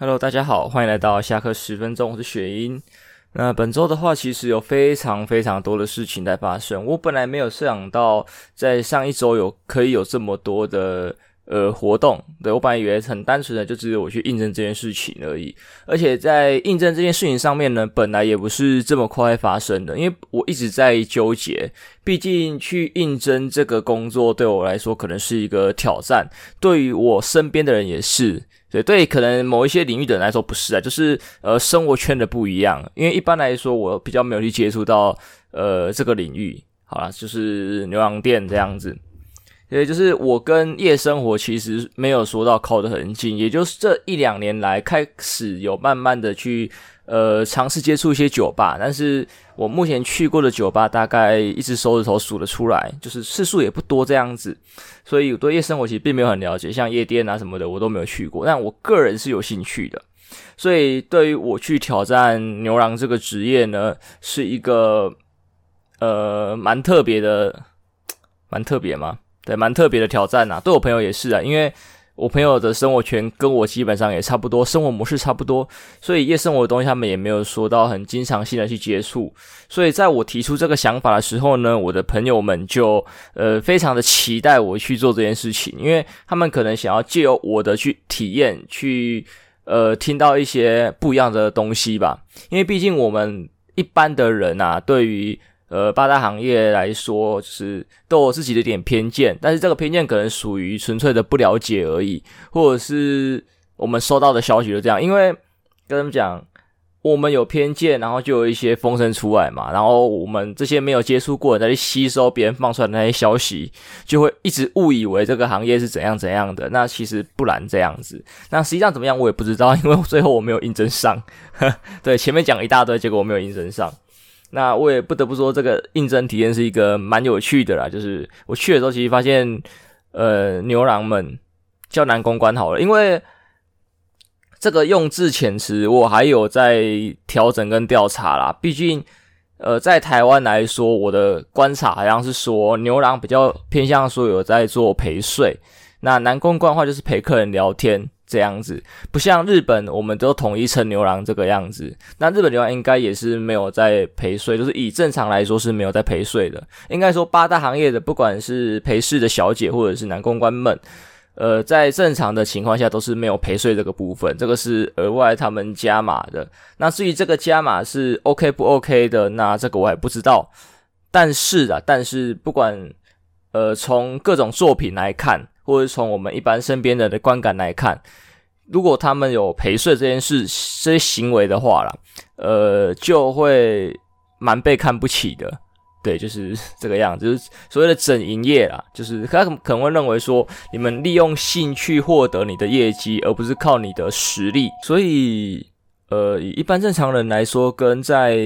Hello，大家好，欢迎来到下课十分钟，我是雪英。那本周的话，其实有非常非常多的事情在发生。我本来没有设想到，在上一周有可以有这么多的呃活动。对，我本来以为很单纯的就只有我去应征这件事情而已。而且在应征这件事情上面呢，本来也不是这么快发生的，因为我一直在纠结。毕竟去应征这个工作对我来说可能是一个挑战，对于我身边的人也是。对对，可能某一些领域的人来说不是啊，就是呃生活圈的不一样。因为一般来说，我比较没有去接触到呃这个领域。好啦，就是牛羊店这样子。也就是我跟夜生活其实没有说到靠得很近，也就是这一两年来开始有慢慢的去。呃，尝试接触一些酒吧，但是我目前去过的酒吧大概一只手指头数得出来，就是次数也不多这样子，所以我对夜生活其实并没有很了解，像夜店啊什么的我都没有去过，但我个人是有兴趣的，所以对于我去挑战牛郎这个职业呢，是一个呃蛮特别的，蛮特别吗？对，蛮特别的挑战啊，对我朋友也是啊，因为。我朋友的生活圈跟我基本上也差不多，生活模式差不多，所以夜生活的东西他们也没有说到很经常性的去接触。所以在我提出这个想法的时候呢，我的朋友们就呃非常的期待我去做这件事情，因为他们可能想要借由我的去体验，去呃听到一些不一样的东西吧。因为毕竟我们一般的人啊，对于呃，八大行业来说，就是都有自己的一点偏见，但是这个偏见可能属于纯粹的不了解而已，或者是我们收到的消息就这样。因为跟他们讲，我们有偏见，然后就有一些风声出来嘛，然后我们这些没有接触过的再去吸收别人放出来的那些消息，就会一直误以为这个行业是怎样怎样的。那其实不然这样子，那实际上怎么样我也不知道，因为最后我没有应征上。呵，对，前面讲一大堆，结果我没有应征上。那我也不得不说，这个应征体验是一个蛮有趣的啦。就是我去的时候，其实发现，呃，牛郎们叫男公关好了，因为这个用字遣词我还有在调整跟调查啦。毕竟，呃，在台湾来说，我的观察好像是说，牛郎比较偏向说有在做陪睡，那男公关话就是陪客人聊天。这样子，不像日本，我们都统一称牛郎这个样子。那日本牛郎应该也是没有在陪睡，就是以正常来说是没有在陪睡的。应该说八大行业的，不管是陪侍的小姐或者是男公关们，呃，在正常的情况下都是没有陪睡这个部分，这个是额外他们加码的。那至于这个加码是 OK 不 OK 的，那这个我还不知道。但是啊，但是不管呃从各种作品来看。或者从我们一般身边人的观感来看，如果他们有陪睡这件事、这些行为的话啦，呃，就会蛮被看不起的。对，就是这个样子，就是所谓的整营业啦，就是他可能会认为说，你们利用兴趣获得你的业绩，而不是靠你的实力。所以，呃，一般正常人来说，跟在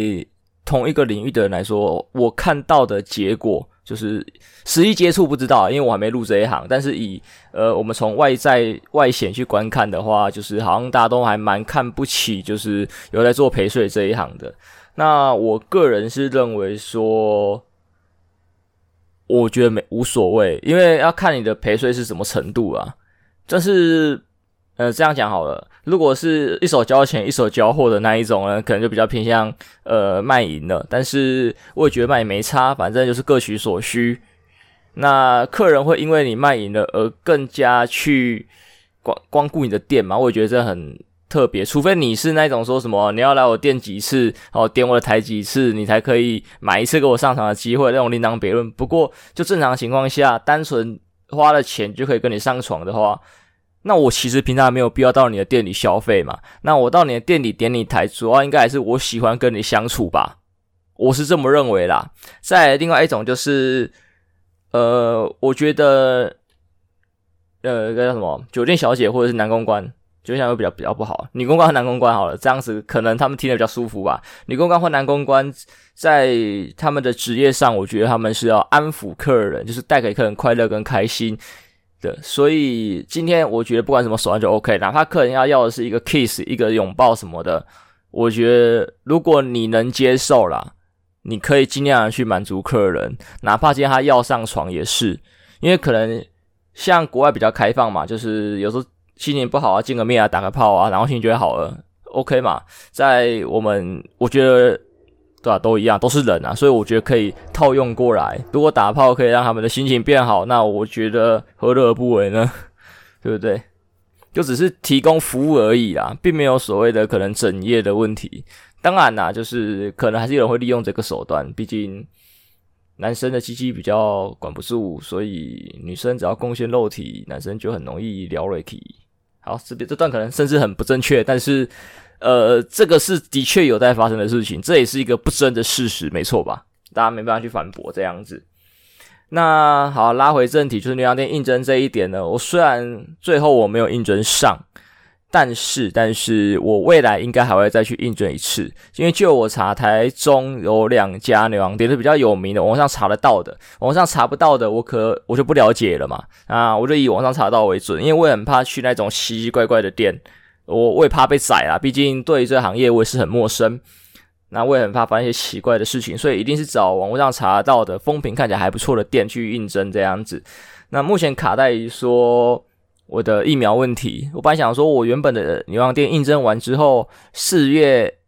同一个领域的人来说，我看到的结果。就是实际接触不知道，因为我还没入这一行。但是以呃，我们从外在外显去观看的话，就是好像大家都还蛮看不起，就是有在做陪睡这一行的。那我个人是认为说，我觉得没无所谓，因为要看你的陪睡是什么程度啊。但是。呃，这样讲好了。如果是一手交钱一手交货的那一种呢，可能就比较偏向呃卖淫了。但是我也觉得卖淫没差，反正就是各取所需。那客人会因为你卖淫了而更加去光光顾你的店吗？我也觉得这很特别。除非你是那种说什么你要来我店几次，哦点我的台几次，你才可以买一次给我上场的机会，那种另当别论。不过就正常情况下，单纯花了钱就可以跟你上床的话。那我其实平常没有必要到你的店里消费嘛。那我到你的店里点你台，主要应该还是我喜欢跟你相处吧，我是这么认为啦。再另外一种就是，呃，我觉得，呃，该叫什么酒店小姐或者是男公关，就像会比较比较不好。女公关和男公关好了，这样子可能他们听得比较舒服吧。女公关或男公关在他们的职业上，我觉得他们是要安抚客人，就是带给客人快乐跟开心。的，所以今天我觉得不管什么手段就 OK，哪怕客人要要的是一个 kiss，一个拥抱什么的，我觉得如果你能接受啦，你可以尽量去满足客人，哪怕今天他要上床也是，因为可能像国外比较开放嘛，就是有时候心情不好啊，见个面啊，打个炮啊，然后心情就会好了，OK 嘛？在我们我觉得对吧、啊，都一样，都是人啊，所以我觉得可以套用过来。如果打炮可以让他们的心情变好，那我觉得何乐而不为呢？对不对？就只是提供服务而已啦，并没有所谓的可能整夜的问题。当然啦，就是可能还是有人会利用这个手段，毕竟男生的鸡鸡比较管不住，所以女生只要贡献肉体，男生就很容易撩瑞体。好，这边这段可能甚至很不正确，但是呃，这个是的确有在发生的事情，这也是一个不争的事实，没错吧？大家没办法去反驳这样子。那好，拉回正题，就是牛羊店应征这一点呢。我虽然最后我没有应征上，但是，但是我未来应该还会再去应征一次，因为就我查，台中有两家牛羊店是比较有名的，网上查得到的，网上查不到的，我可我就不了解了嘛。啊，我就以网上查到为准，因为我很怕去那种奇奇怪怪的店，我我也怕被宰啦，毕竟对于这行业我也是很陌生。那我也很怕发生一些奇怪的事情，所以一定是找网络上查到的风评看起来还不错的店去应征这样子。那目前卡在于说我的疫苗问题，我本来想说我原本的牛郎店应征完之后，四月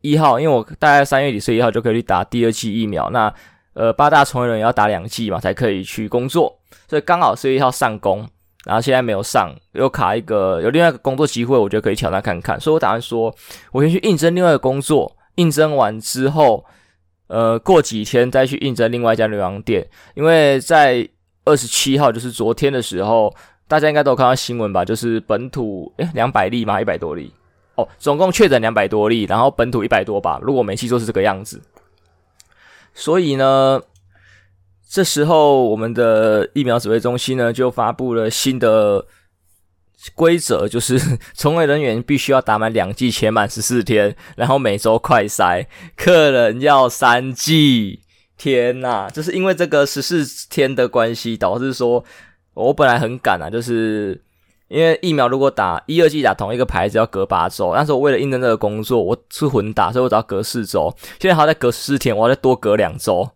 一号，因为我大概三月底四月一号就可以去打第二剂疫苗。那呃八大从业人员要打两剂嘛，才可以去工作，所以刚好四月一号上工，然后现在没有上，又卡一个有另外一个工作机会，我觉得可以挑战看看，所以我打算说我先去应征另外一个工作。应征完之后，呃，过几天再去应征另外一家牛郎店，因为在二十七号，就是昨天的时候，大家应该都有看到新闻吧？就是本土诶两百例嘛，一百多例哦，总共确诊两百多例，然后本土一百多吧，如果没记错是这个样子。所以呢，这时候我们的疫苗指挥中心呢就发布了新的。规则就是，从业人员必须要打满两剂且满十四天，然后每周快筛，客人要三剂。天呐，就是因为这个十四天的关系，导致说我本来很赶啊，就是因为疫苗如果打一、二剂打同一个牌子要隔八周，但是我为了应征这个工作，我是混打，所以我只要隔四周。现在还要再隔十四天，我要再多隔两周。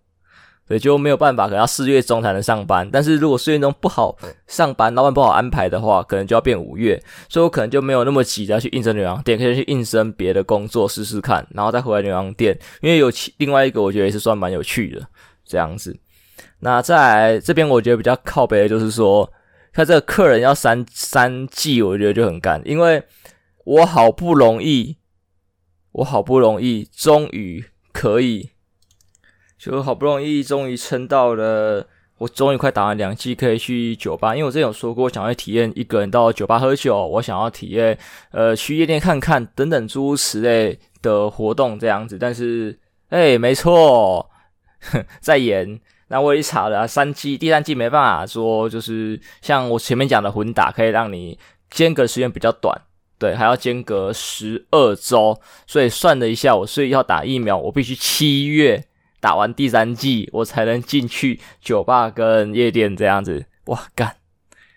所以就没有办法，可能要四月中才能上班。但是如果四月中不好上班，老板不好安排的话，可能就要变五月。所以我可能就没有那么急着要去应征牛郎店，可以去应征别的工作试试看，然后再回来牛郎店。因为有其另外一个，我觉得也是算蛮有趣的这样子。那再来这边，我觉得比较靠北的就是说，他这个客人要三三季，我觉得就很干，因为我好不容易，我好不容易终于可以。就好不容易，终于撑到了，我终于快打完两季，可以去酒吧。因为我之前有说过，我想要体验一个人到酒吧喝酒，我想要体验呃去夜店看看等等诸如此类的活动这样子。但是，哎、没错，在延。那我一查了，三季，第三季没办法说，就是像我前面讲的混打，可以让你间隔时间比较短，对，还要间隔十二周。所以算了一下，我所以要打疫苗，我必须七月。打完第三季，我才能进去酒吧跟夜店这样子。哇干！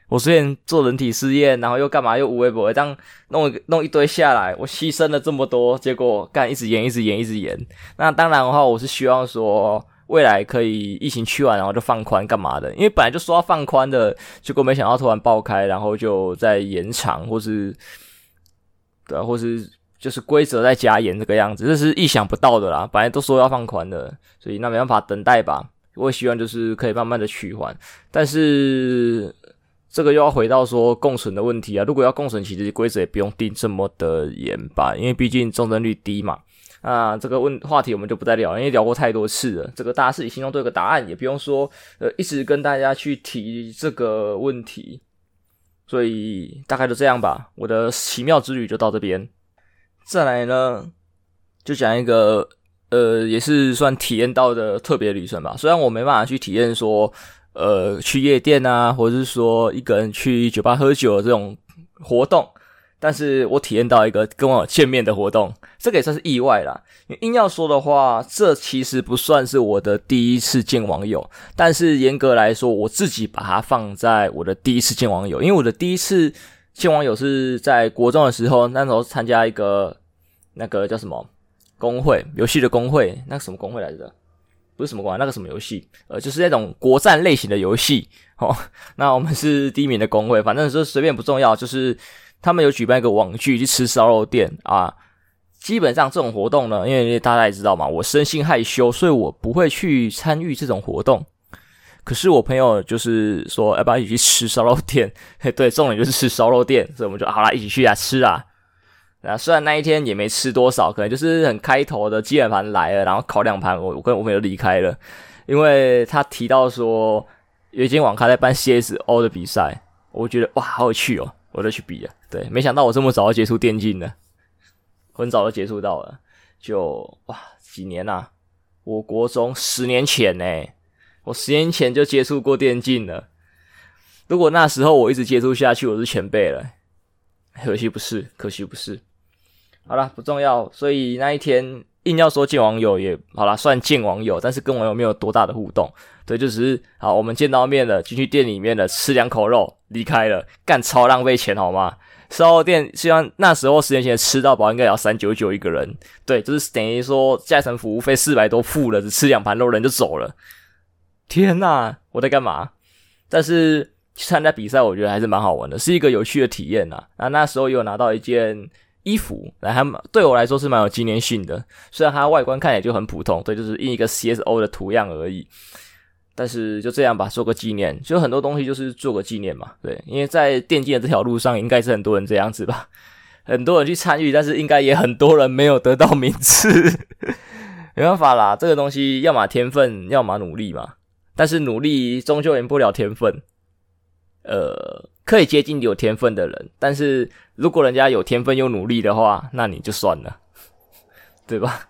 我虽然做人体试验，然后又干嘛又无微不微，这样弄弄一堆下来，我牺牲了这么多，结果干一直延，一直延，一直延。那当然的话，我是希望说未来可以疫情去完，然后就放宽干嘛的？因为本来就说要放宽的，结果没想到突然爆开，然后就再延长，或是对啊，或是。就是规则在加严这个样子，这是意想不到的啦。本来都说要放宽的，所以那没办法，等待吧。我也希望就是可以慢慢的取缓，但是这个又要回到说共存的问题啊。如果要共存，其实规则也不用定这么的严吧，因为毕竟重症率低嘛。啊，这个问话题我们就不再聊，因为聊过太多次了。这个大家自己心中都有个答案，也不用说呃一直跟大家去提这个问题。所以大概就这样吧。我的奇妙之旅就到这边。再来呢，就讲一个呃，也是算体验到的特别旅程吧。虽然我没办法去体验说，呃，去夜店啊，或者是说一个人去酒吧喝酒的这种活动，但是我体验到一个跟我见面的活动，这个也算是意外啦。硬要说的话，这其实不算是我的第一次见网友，但是严格来说，我自己把它放在我的第一次见网友，因为我的第一次。见网友是在国中的时候，那时候参加一个那个叫什么工会，游戏的工会，那个什么工会来着？不是什么馆，那个什么游戏，呃，就是那种国战类型的游戏。哦，那我们是第一名的工会，反正是随便不重要，就是他们有举办一个网剧去吃烧肉店啊。基本上这种活动呢，因为大家也知道嘛，我生性害羞，所以我不会去参与这种活动。可是我朋友就是说要不要一起去吃烧肉店？嘿，对，重点就是吃烧肉店，所以我们就好啦，一起去啊吃啊。啊，虽然那一天也没吃多少，可能就是很开头的基本盘来了，然后烤两盘，我我跟我朋友离开了，因为他提到说有一间网咖在办 CSO 的比赛，我觉得哇好有趣哦，我就去比了。对，没想到我这么早就接触电竞了，很早就接触到了，就哇几年啊，我国中十年前呢。我十年前就接触过电竞了，如果那时候我一直接触下去，我是前辈了。可惜不是，可惜不是。好了，不重要。所以那一天硬要说见网友也好啦，算见网友，但是跟网友没有多大的互动。对，就只是好，我们见到面了，进去店里面了，吃两口肉，离开了，干超浪费钱好吗？烧店虽然那时候十年前吃到饱应该要三九九一个人，对，就是等于说加成服务费四百多付了，只吃两盘肉人就走了。天呐，我在干嘛？但是去参加比赛，我觉得还是蛮好玩的，是一个有趣的体验呐。那那时候有拿到一件衣服，来还对我来说是蛮有纪念性的。虽然它外观看起来就很普通，对，就是印一个 CSO 的图样而已。但是就这样吧，做个纪念。就很多东西就是做个纪念嘛，对。因为在电竞的这条路上，应该是很多人这样子吧，很多人去参与，但是应该也很多人没有得到名次。没办法啦，这个东西要么天分，要么努力嘛。但是努力终究赢不了天分，呃，可以接近有天分的人，但是如果人家有天分又努力的话，那你就算了，对吧？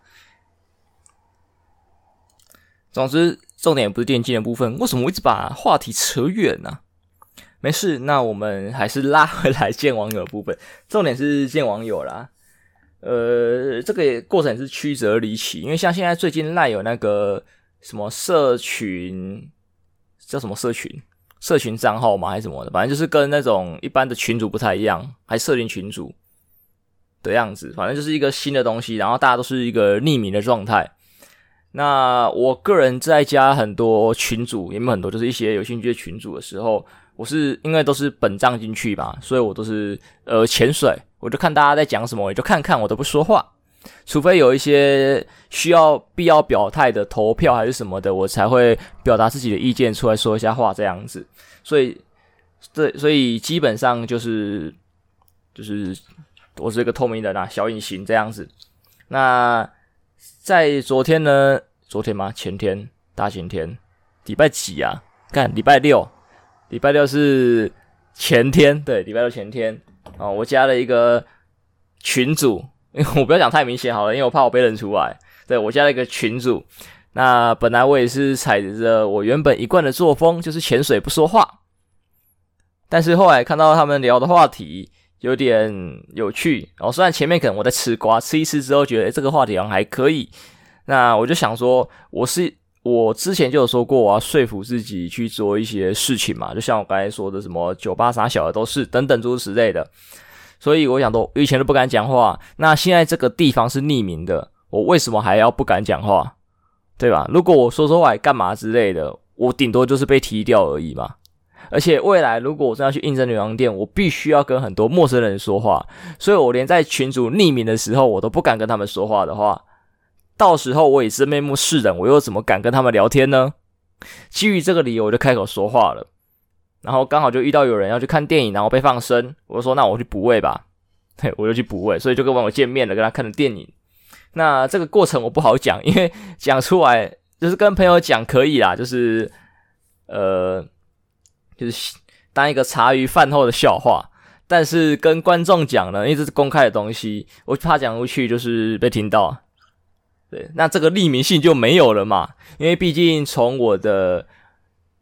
总之，重点不是电竞的部分，为什么我一直把话题扯远呢？没事，那我们还是拉回来见网友的部分，重点是见网友啦。呃，这个过程是曲折离奇，因为像现在最近赖有那个。什么社群叫什么社群？社群账号吗？还是什么的？反正就是跟那种一般的群主不太一样，还设定群主的样子。反正就是一个新的东西，然后大家都是一个匿名的状态。那我个人在加很多群主，也没有很多，就是一些有兴趣的群主的时候，我是因为都是本账进去吧，所以我都是呃潜水，我就看大家在讲什么，我就看看，我都不说话。除非有一些需要必要表态的投票还是什么的，我才会表达自己的意见出来说一下话这样子。所以，对，所以基本上就是就是我是一个透明人啦，小隐形这样子。那在昨天呢？昨天吗？前天？大前天？礼拜几啊？看礼拜六，礼拜六是前天，对，礼拜六前天啊，我加了一个群组。因 为我不要讲太明显好了，因为我怕我被认出来。对，我加了一个群主，那本来我也是踩着我原本一贯的作风，就是潜水不说话。但是后来看到他们聊的话题有点有趣，然后虽然前面可能我在吃瓜，吃一吃之后觉得，这个话题好像还可以，那我就想说，我是我之前就有说过，我要说服自己去做一些事情嘛，就像我刚才说的，什么酒吧啥小的都是等等诸如此类的。所以我想说，以前都不敢讲话，那现在这个地方是匿名的，我为什么还要不敢讲话？对吧？如果我说说话干嘛之类的，我顶多就是被踢掉而已嘛。而且未来如果我真要去应征牛郎店，我必须要跟很多陌生人说话，所以我连在群主匿名的时候，我都不敢跟他们说话的话，到时候我以真面目示人，我又怎么敢跟他们聊天呢？基于这个理由，我就开口说话了。然后刚好就遇到有人要去看电影，然后被放生，我说那我去补位吧，对，我就去补位，所以就跟网友见面了，跟他看了电影。那这个过程我不好讲，因为讲出来就是跟朋友讲可以啦，就是呃，就是当一个茶余饭后的笑话。但是跟观众讲呢，因为这是公开的东西，我怕讲出去就是被听到，对，那这个匿名性就没有了嘛，因为毕竟从我的。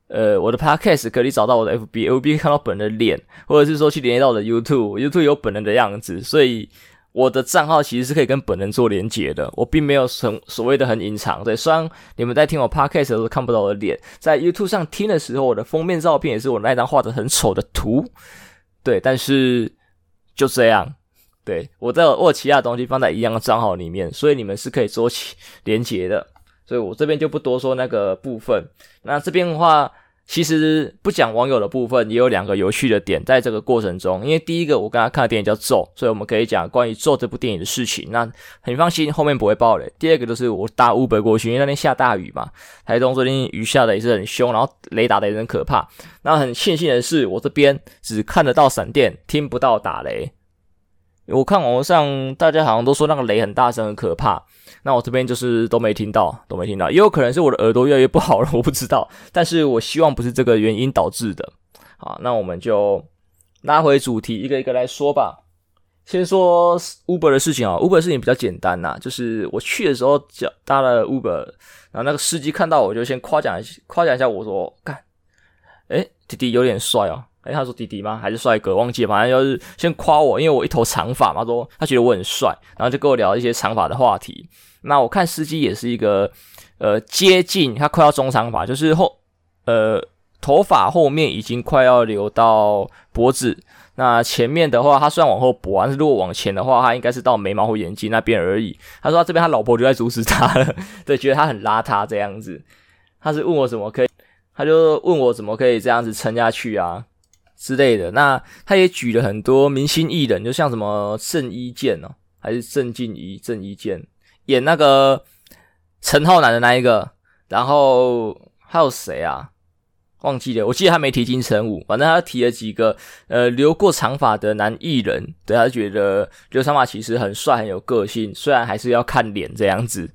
呃，我的 podcast 可以找到我的 FB，FB 看到本人的脸，或者是说去连接到我的 YouTube，YouTube 有本人的样子，所以我的账号其实是可以跟本人做连接的。我并没有很所谓的很隐藏，对，虽然你们在听我 podcast 的时候看不到我的脸，在 YouTube 上听的时候，我的封面照片也是我那张画的很丑的图，对，但是就这样，对，我在我其他东西放在一样的账号里面，所以你们是可以做起连接的。所以我这边就不多说那个部分。那这边的话。其实不讲网友的部分，也有两个有趣的点在这个过程中。因为第一个，我刚才看的电影叫《咒》，所以我们可以讲关于《咒》这部电影的事情。那很放心，后面不会爆雷。第二个就是我搭 Uber 过去，因为那天下大雨嘛，台东最近雨下的也是很凶，然后雷打的也很可怕。那很庆幸的是，我这边只看得到闪电，听不到打雷。我看网络上大家好像都说那个雷很大声，很可怕。那我这边就是都没听到，都没听到，也有可能是我的耳朵越来越不好了，我不知道。但是我希望不是这个原因导致的。好，那我们就拉回主题，一个一个来说吧。先说 Uber 的事情啊，Uber 的事情比较简单呐，就是我去的时候叫搭了 Uber，然后那个司机看到我就先夸奖夸奖一下我说，干，诶，弟弟有点帅哦。诶，他说弟弟吗？还是帅哥？忘记了，反正就是先夸我，因为我一头长发嘛，他说他觉得我很帅，然后就跟我聊一些长发的话题。那我看司机也是一个，呃，接近他快要中长发，就是后，呃，头发后面已经快要留到脖子。那前面的话，他虽然往后拨，但是如果往前的话，他应该是到眉毛或眼睛那边而已。他说他这边他老婆就在阻止他了，对，觉得他很邋遢这样子。他是问我怎么可以，他就问我怎么可以这样子撑下去啊之类的。那他也举了很多明星艺人，就像什么郑伊健哦，还是郑敬怡、郑伊健。演那个陈浩南的那一个，然后还有谁啊？忘记了，我记得他没提金城武，反正他提了几个呃留过长发的男艺人，对，他觉得留长发其实很帅很有个性，虽然还是要看脸这样子。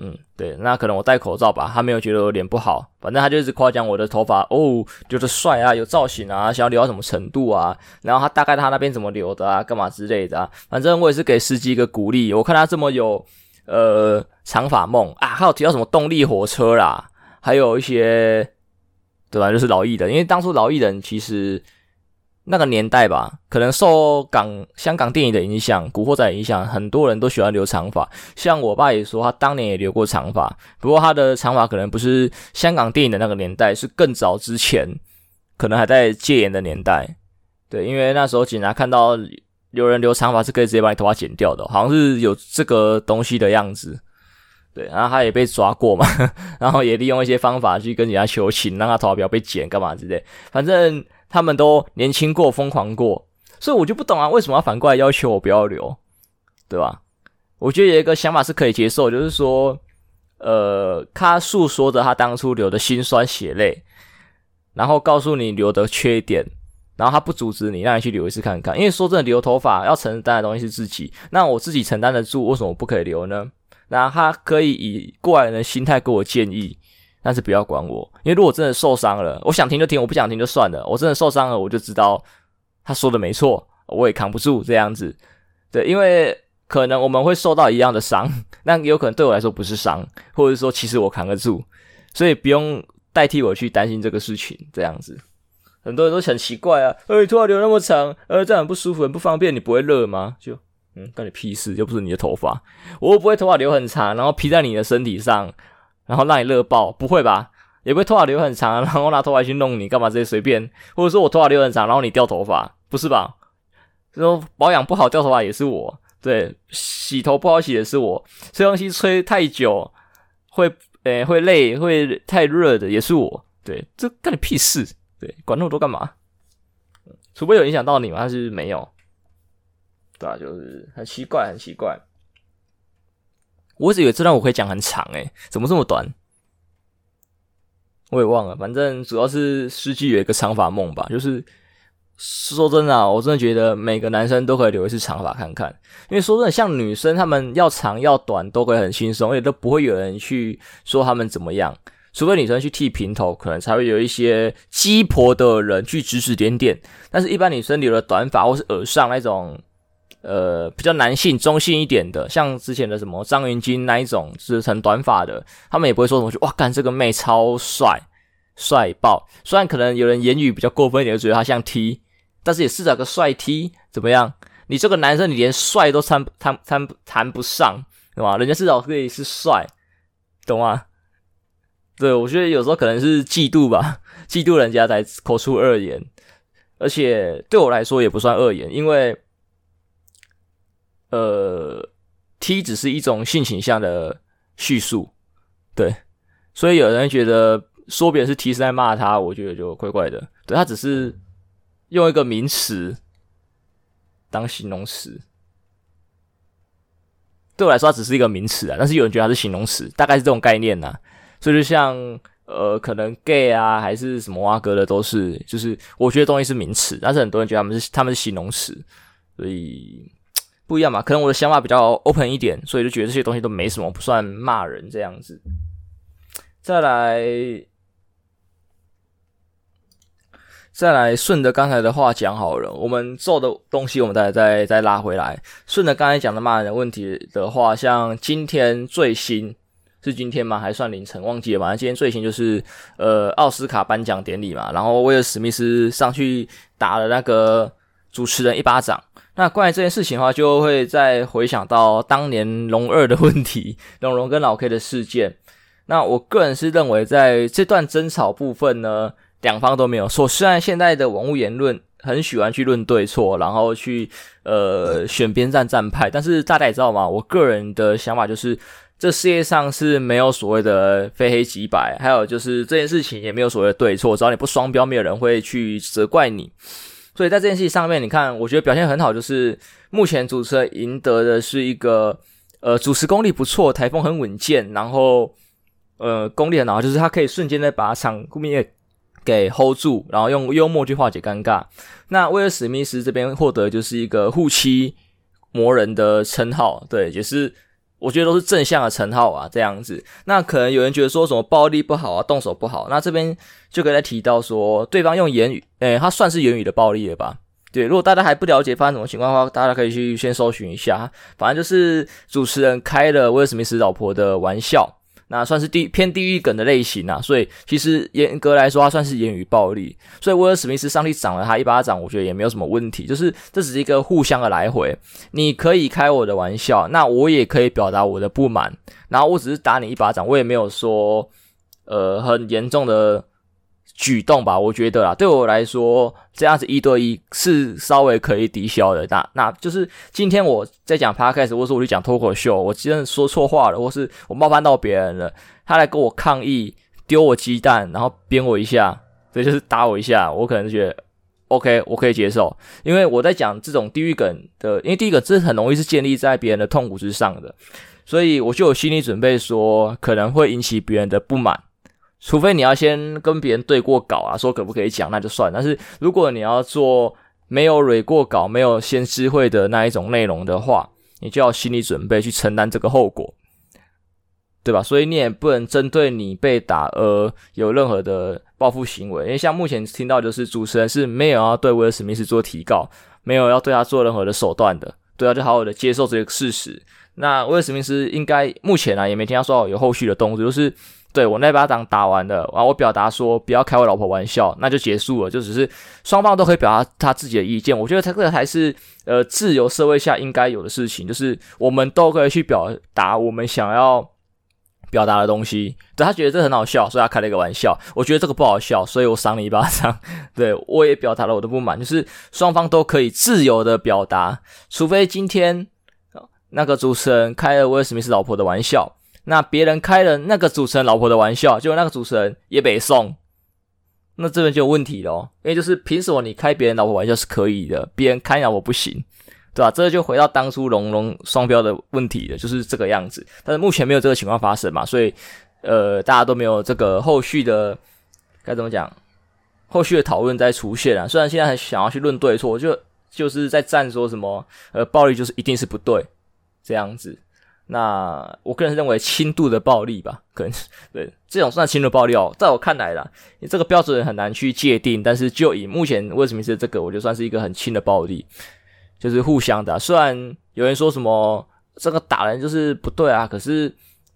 嗯，对，那可能我戴口罩吧，他没有觉得我脸不好，反正他就一直夸奖我的头发哦，觉得帅啊，有造型啊，想要留到什么程度啊，然后他大概他那边怎么留的啊，干嘛之类的啊，反正我也是给司机一个鼓励，我看他这么有呃长发梦啊，还有提到什么动力火车啦，还有一些对吧，就是老艺人，因为当初老艺人其实。那个年代吧，可能受港香港电影的影响，《古惑仔》影响，很多人都喜欢留长发。像我爸也说，他当年也留过长发，不过他的长发可能不是香港电影的那个年代，是更早之前，可能还在戒严的年代。对，因为那时候警察看到有人留长发，是可以直接把你头发剪掉的，好像是有这个东西的样子。对，然后他也被抓过嘛，然后也利用一些方法去跟人家求情，让他头发不要被剪，干嘛之类，反正。他们都年轻过，疯狂过，所以我就不懂啊，为什么要反过来要求我不要留，对吧？我觉得有一个想法是可以接受，就是说，呃，他诉说着他当初留的辛酸血泪，然后告诉你留的缺点，然后他不阻止你，让你去留一次看看。因为说真的，留头发要承担的东西是自己，那我自己承担得住，为什么不可以留呢？然后他可以以过来人的心态给我建议。但是不要管我，因为如果真的受伤了，我想停就停，我不想停就算了。我真的受伤了，我就知道他说的没错，我也扛不住这样子。对，因为可能我们会受到一样的伤，那有可能对我来说不是伤，或者说其实我扛得住，所以不用代替我去担心这个事情。这样子，很多人都很奇怪啊，呃，头发留那么长，呃，这样很不舒服，很不方便，你不会热吗？就嗯，关你屁事，又不是你的头发，我又不会头发留很长，然后披在你的身体上。然后让你热爆，不会吧？也不会头发留很长，然后拿头发去弄你干嘛？直接随便，或者说我头发留很长，然后你掉头发，不是吧？说保养不好掉头发也是我，对，洗头不好洗也是我，吹风机吹太久会诶会累会太热的也是我，对，这干你屁事？对，管那么多干嘛？除非有影响到你嘛，但是没有，对吧？就是很奇怪，很奇怪。我一直以为这段我可以讲很长诶，怎么这么短？我也忘了，反正主要是司机有一个长发梦吧。就是说真的，我真的觉得每个男生都可以留一次长发看看。因为说真的，像女生她们要长要短都可以很轻松，而且都不会有人去说她们怎么样。除非女生去剃平头，可能才会有一些鸡婆的人去指指点点。但是，一般女生留了短发或是耳上那种。呃，比较男性、中性一点的，像之前的什么张芸京那一种，就是成短发的，他们也不会说什么，就哇，干这个妹超帅，帅爆。虽然可能有人言语比较过分一点，就觉得他像 T，但是也是找个帅 T 怎么样？你这个男生，你连帅都谈谈谈谈不上，对吧？人家至少可以是帅，懂吗？对，我觉得有时候可能是嫉妒吧，嫉妒人家才口出恶言，而且对我来说也不算恶言，因为。呃，T 只是一种性倾向的叙述，对，所以有人觉得说别人是 T 是在骂他，我觉得就怪怪的。对，他只是用一个名词当形容词，对我来说，它只是一个名词啊。但是有人觉得它是形容词，大概是这种概念呐、啊。所以就像呃，可能 gay 啊，还是什么啊哥的，都是就是我觉得东西是名词，但是很多人觉得他们是他们是形容词，所以。不一样嘛，可能我的想法比较 open 一点，所以就觉得这些东西都没什么，不算骂人这样子。再来，再来顺着刚才的话讲好了，我们做的东西，我们再再再拉回来。顺着刚才讲的骂人问题的话，像今天最新是今天吗？还算凌晨？忘记了。反正今天最新就是呃奥斯卡颁奖典礼嘛，然后威尔史密斯上去打了那个主持人一巴掌。那关于这件事情的话，就会再回想到当年龙二的问题，龙龙跟老 K 的事件。那我个人是认为，在这段争吵部分呢，两方都没有错。虽然现在的网络言论很喜欢去论对错，然后去呃选边站站派，但是大家也知道嘛，我个人的想法就是，这世界上是没有所谓的非黑即白，还有就是这件事情也没有所谓的对错，只要你不双标，没有人会去责怪你。所以在这件事情上面，你看，我觉得表现很好，就是目前主持人赢得的是一个呃主持功力不错，台风很稳健，然后呃功力很好，就是他可以瞬间的把场面给 hold 住，然后用幽默去化解尴尬。那威尔史密斯这边获得就是一个护妻魔人的称号，对，也是。我觉得都是正向的称号啊，这样子。那可能有人觉得说什么暴力不好啊，动手不好。那这边就可以再提到说，对方用言语，诶，他算是言语的暴力了吧？对，如果大家还不了解发生什么情况的话，大家可以去先搜寻一下。反正就是主持人开了威尔史密斯老婆的玩笑。那算是地偏地狱梗的类型啊，所以其实严格来说，它算是言语暴力。所以威尔史密斯上帝赏了他一巴掌，我觉得也没有什么问题。就是这只是一个互相的来回，你可以开我的玩笑，那我也可以表达我的不满。然后我只是打你一巴掌，我也没有说呃很严重的。举动吧，我觉得啦，对我来说，这样子一对一是稍微可以抵消的。那那就是今天我在讲 podcast，或是我去讲脱口秀，我真的说错话了，或是我冒犯到别人了，他来跟我抗议，丢我鸡蛋，然后鞭我一下，所以就是打我一下，我可能觉得 OK，我可以接受，因为我在讲这种地狱梗的，因为第一个这很容易是建立在别人的痛苦之上的，所以我就有心理准备说可能会引起别人的不满。除非你要先跟别人对过稿啊，说可不可以讲，那就算。但是如果你要做没有蕊过稿、没有先知会的那一种内容的话，你就要心理准备去承担这个后果，对吧？所以你也不能针对你被打而有任何的报复行为。因为像目前听到就是主持人是没有要对威尔史密斯做提告，没有要对他做任何的手段的，对啊，就好好的接受这个事实。那威尔史密斯应该目前啊也没听到说有后续的动作，就是。对，我那巴掌打完了，然后我表达说不要开我老婆玩笑，那就结束了，就只是双方都可以表达他自己的意见。我觉得这个才是呃自由社会下应该有的事情，就是我们都可以去表达我们想要表达的东西。对，他觉得这很好笑，所以他开了一个玩笑。我觉得这个不好笑，所以我赏你一巴掌。对，我也表达了我的不满，就是双方都可以自由的表达，除非今天那个主持人开了威尔史密斯老婆的玩笑。那别人开了那个主持人老婆的玩笑，结果那个主持人也被送，那这边就有问题咯，因为就是凭什么你开别人老婆玩笑是可以的，别人开你老婆不行，对吧？这就回到当初龙龙双标的问题了，就是这个样子。但是目前没有这个情况发生嘛，所以呃，大家都没有这个后续的该怎么讲，后续的讨论在出现啊。虽然现在还想要去论对错，就就是在站说什么呃，暴力就是一定是不对这样子。那我个人认为轻度的暴力吧，可能对这种算轻度暴力哦。在我看来啦，你这个标准很难去界定。但是就以目前为什么是这个，我就算是一个很轻的暴力，就是互相的。虽然有人说什么这个打人就是不对啊，可是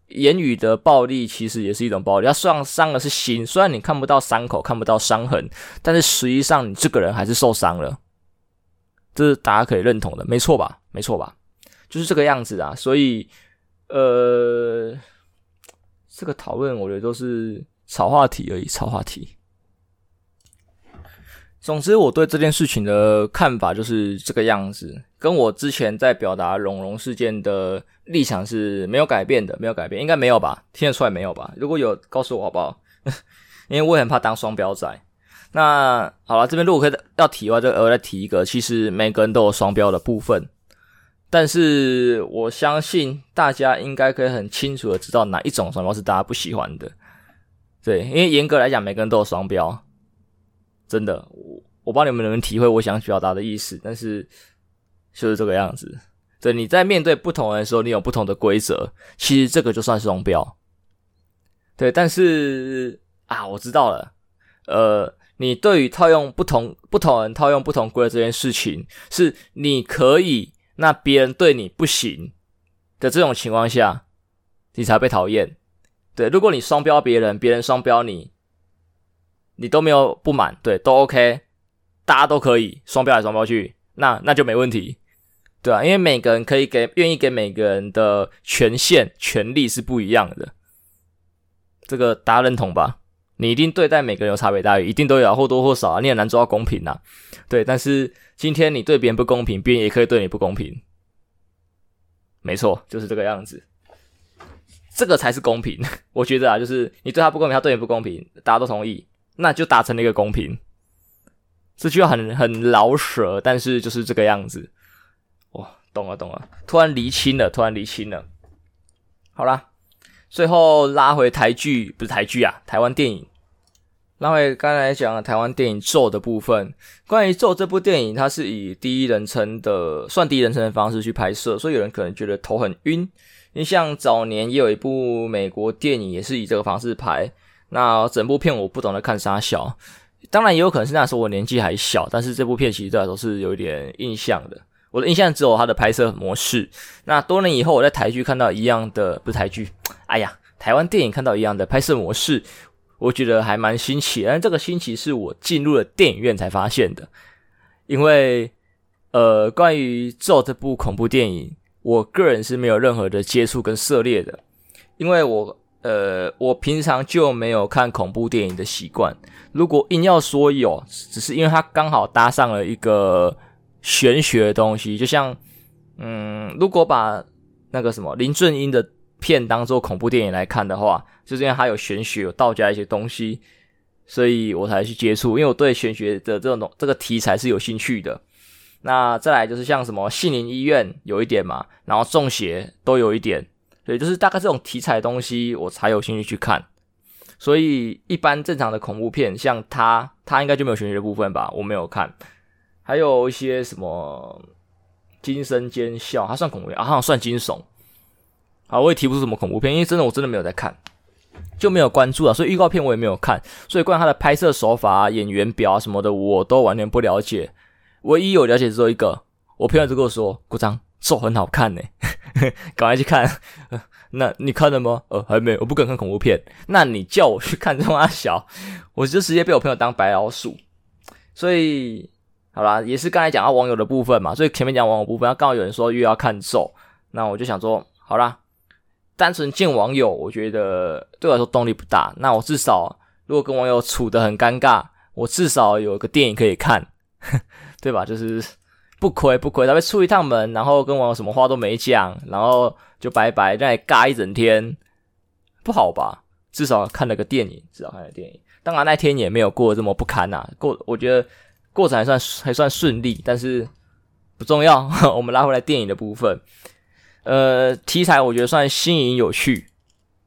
言语的暴力其实也是一种暴力。他算伤的是心，虽然你看不到伤口，看不到伤痕，但是实际上你这个人还是受伤了，这是大家可以认同的，没错吧？没错吧？就是这个样子啊，所以。呃，这个讨论我觉得都是炒话题而已，炒话题。总之，我对这件事情的看法就是这个样子，跟我之前在表达龙龙事件的立场是没有改变的，没有改变，应该没有吧？听得出来没有吧？如果有，告诉我好不好？因为我也很怕当双标仔。那好了，这边如果可以要提的话，就额外再提一个，其实每个人都有双标的部分，但是我相信大家应该可以很清楚的知道哪一种双标是大家不喜欢的。对，因为严格来讲，每个人都有双标。真的，我我不知道你们能不能体会我想表达的意思，但是就是这个样子。对，你在面对不同人的时候，你有不同的规则，其实这个就算是双标。对，但是啊，我知道了，呃，你对于套用不同不同人套用不同规则这件事情，是你可以，那别人对你不行的这种情况下，你才被讨厌。对，如果你双标别人，别人双标你。你都没有不满，对，都 OK，大家都可以双标来双标去，那那就没问题，对啊，因为每个人可以给愿意给每个人的权限、权利是不一样的，这个大家认同吧？你一定对待每个人有差别待遇，一定都有或多或少啊，你很难做到公平呐，对。但是今天你对别人不公平，别人也可以对你不公平，没错，就是这个样子，这个才是公平。我觉得啊，就是你对他不公平，他对你不公平，大家都同意。那就达成了一个公平，这句话很很老舍，但是就是这个样子。哇，懂了懂了，突然厘清了，突然厘清了。好啦，最后拉回台剧，不是台剧啊，台湾电影。拉回刚才讲的台湾电影《咒》的部分，关于《咒》这部电影，它是以第一人称的，算第一人称的方式去拍摄，所以有人可能觉得头很晕。因为像早年也有一部美国电影，也是以这个方式拍。那整部片我不懂得看啥小，当然也有可能是那时候我年纪还小，但是这部片其实对我来说是有一点印象的。我的印象只有它的拍摄模式。那多年以后我在台剧看到一样的，不是台剧，哎呀，台湾电影看到一样的拍摄模式，我觉得还蛮新奇。但这个新奇是我进入了电影院才发现的，因为呃，关于《咒》这部恐怖电影，我个人是没有任何的接触跟涉猎的，因为我。呃，我平常就没有看恐怖电影的习惯。如果硬要说有，只是因为它刚好搭上了一个玄学的东西，就像，嗯，如果把那个什么林正英的片当做恐怖电影来看的话，就是因为它有玄学、有道家一些东西，所以我才去接触。因为我对玄学的这种这个题材是有兴趣的。那再来就是像什么杏林医院有一点嘛，然后中邪都有一点。对，就是大概这种题材的东西，我才有兴趣去看。所以一般正常的恐怖片，像它，它应该就没有玄学的部分吧？我没有看。还有一些什么惊声尖笑，它算恐怖片啊？好像算惊悚。好，我也提不出什么恐怖片，因为真的我真的没有在看，就没有关注啊。所以预告片我也没有看，所以关于它的拍摄手法啊、演员表啊什么的，我都完全不了解。唯一有了解只有一个，我朋友就跟我说：“鼓掌。”咒很好看呢，赶快去看。那你看了吗？呃，还没，我不敢看恐怖片。那你叫我去看这么小，我就直接被我朋友当白老鼠。所以，好啦，也是刚才讲到网友的部分嘛。所以前面讲网友部分，刚好有人说又要看咒，那我就想说，好啦，单纯见网友，我觉得对我来说动力不大。那我至少如果跟网友处得很尴尬，我至少有个电影可以看，对吧？就是。不亏不亏，他被出一趟门，然后跟网友什么话都没讲，然后就拜拜，在里尬一整天，不好吧？至少看了个电影，至少看了电影。当然那天也没有过这么不堪呐、啊，过我觉得过程还算还算顺利，但是不重要。我们拉回来电影的部分，呃，题材我觉得算新颖有趣，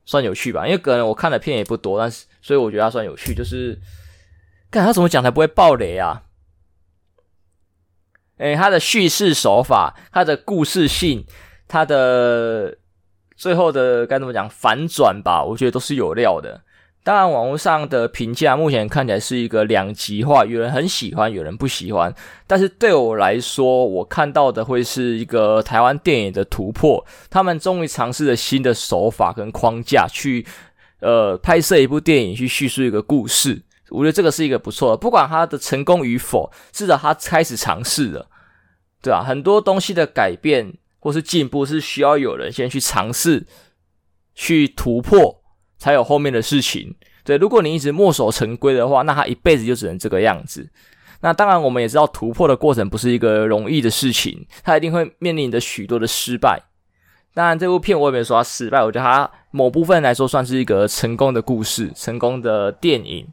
算有趣吧。因为可能我看的片也不多，但是所以我觉得它算有趣。就是看他怎么讲才不会爆雷啊？诶，他的叙事手法，他的故事性，他的最后的该怎么讲反转吧？我觉得都是有料的。当然，网络上的评价目前看起来是一个两极化，有人很喜欢，有人不喜欢。但是对我来说，我看到的会是一个台湾电影的突破。他们终于尝试了新的手法跟框架，去呃拍摄一部电影，去叙述一个故事。我觉得这个是一个不错的，不管他的成功与否，至少他开始尝试了，对啊，很多东西的改变或是进步是需要有人先去尝试、去突破，才有后面的事情。对，如果你一直墨守成规的话，那他一辈子就只能这个样子。那当然，我们也知道突破的过程不是一个容易的事情，他一定会面临着许多的失败。当然，这部片我也没说它失败，我觉得它某部分来说算是一个成功的故事，成功的电影。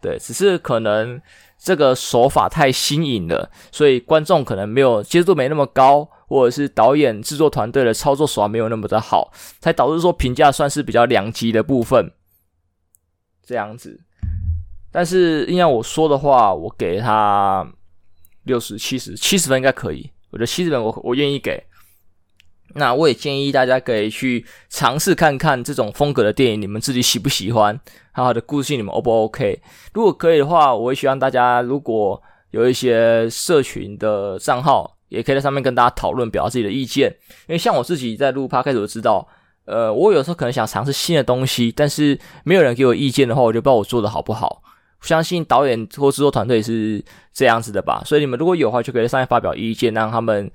对，只是可能这个手法太新颖了，所以观众可能没有接受度没那么高，或者是导演制作团队的操作手法没有那么的好，才导致说评价算是比较两极的部分。这样子。但是，硬要我说的话，我给他六十、七十、七十分应该可以。我觉得七十分我我愿意给。那我也建议大家可以去尝试看看这种风格的电影，你们自己喜不喜欢？还有它的故事性，你们 O 不 OK？如果可以的话，我也希望大家如果有一些社群的账号，也可以在上面跟大家讨论，表达自己的意见。因为像我自己在录 Podcast 就知道，呃，我有时候可能想尝试新的东西，但是没有人给我意见的话，我就不知道我做的好不好。相信导演或制作团队是这样子的吧，所以你们如果有的话，就可以在上面发表意见，让他们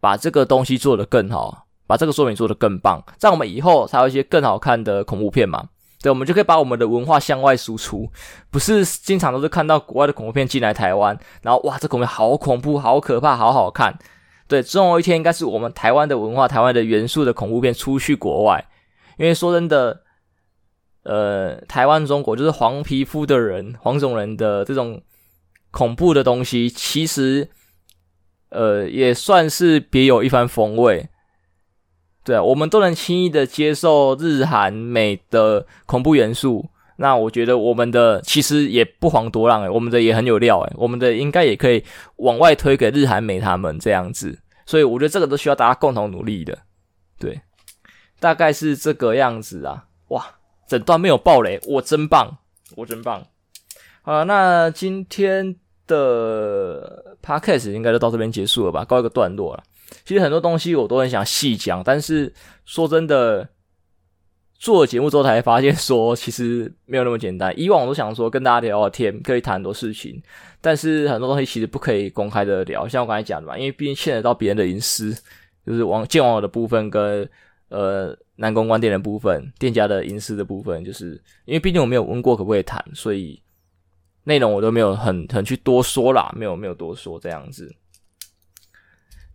把这个东西做得更好，把这个作品做得更棒，这样我们以后才有一些更好看的恐怖片嘛。对，我们就可以把我们的文化向外输出，不是经常都是看到国外的恐怖片进来台湾，然后哇，这恐怖片好恐怖、好可怕、好好看。对，总有一天应该是我们台湾的文化、台湾的元素的恐怖片出去国外，因为说真的。呃，台湾、中国就是黄皮肤的人、黄种人的这种恐怖的东西，其实呃也算是别有一番风味。对啊，我们都能轻易的接受日韩美的恐怖元素，那我觉得我们的其实也不遑多让诶，我们的也很有料诶，我们的应该也可以往外推给日韩美他们这样子。所以我觉得这个都需要大家共同努力的。对，大概是这个样子啊，哇。整段没有爆雷，我真棒，我真棒。好，那今天的 podcast 应该就到这边结束了吧，告一个段落了。其实很多东西我都很想细讲，但是说真的，做了节目之后才发现说，其实没有那么简单。以往我都想说跟大家聊聊天，可以谈很多事情，但是很多东西其实不可以公开的聊，像我刚才讲的嘛，因为毕竟牵扯到别人的隐私，就是网见网友的部分跟呃。南公关店的部分，店家的隐私的部分，就是因为毕竟我没有问过可不可以谈，所以内容我都没有很很去多说啦，没有没有多说这样子，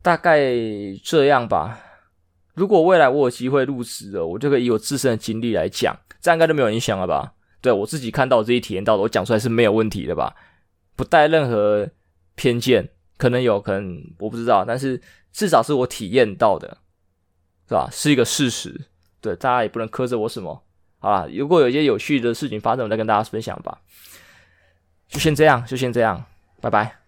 大概这样吧。如果未来我有机会入职了，我就可以以我自身的经历来讲，这样应该都没有影响了吧？对，我自己看到我自己体验到的，我讲出来是没有问题的吧？不带任何偏见，可能有可能我不知道，但是至少是我体验到的。是吧？是一个事实，对，大家也不能苛责我什么，好吧？如果有一些有趣的事情发生，我再跟大家分享吧。就先这样，就先这样，拜拜。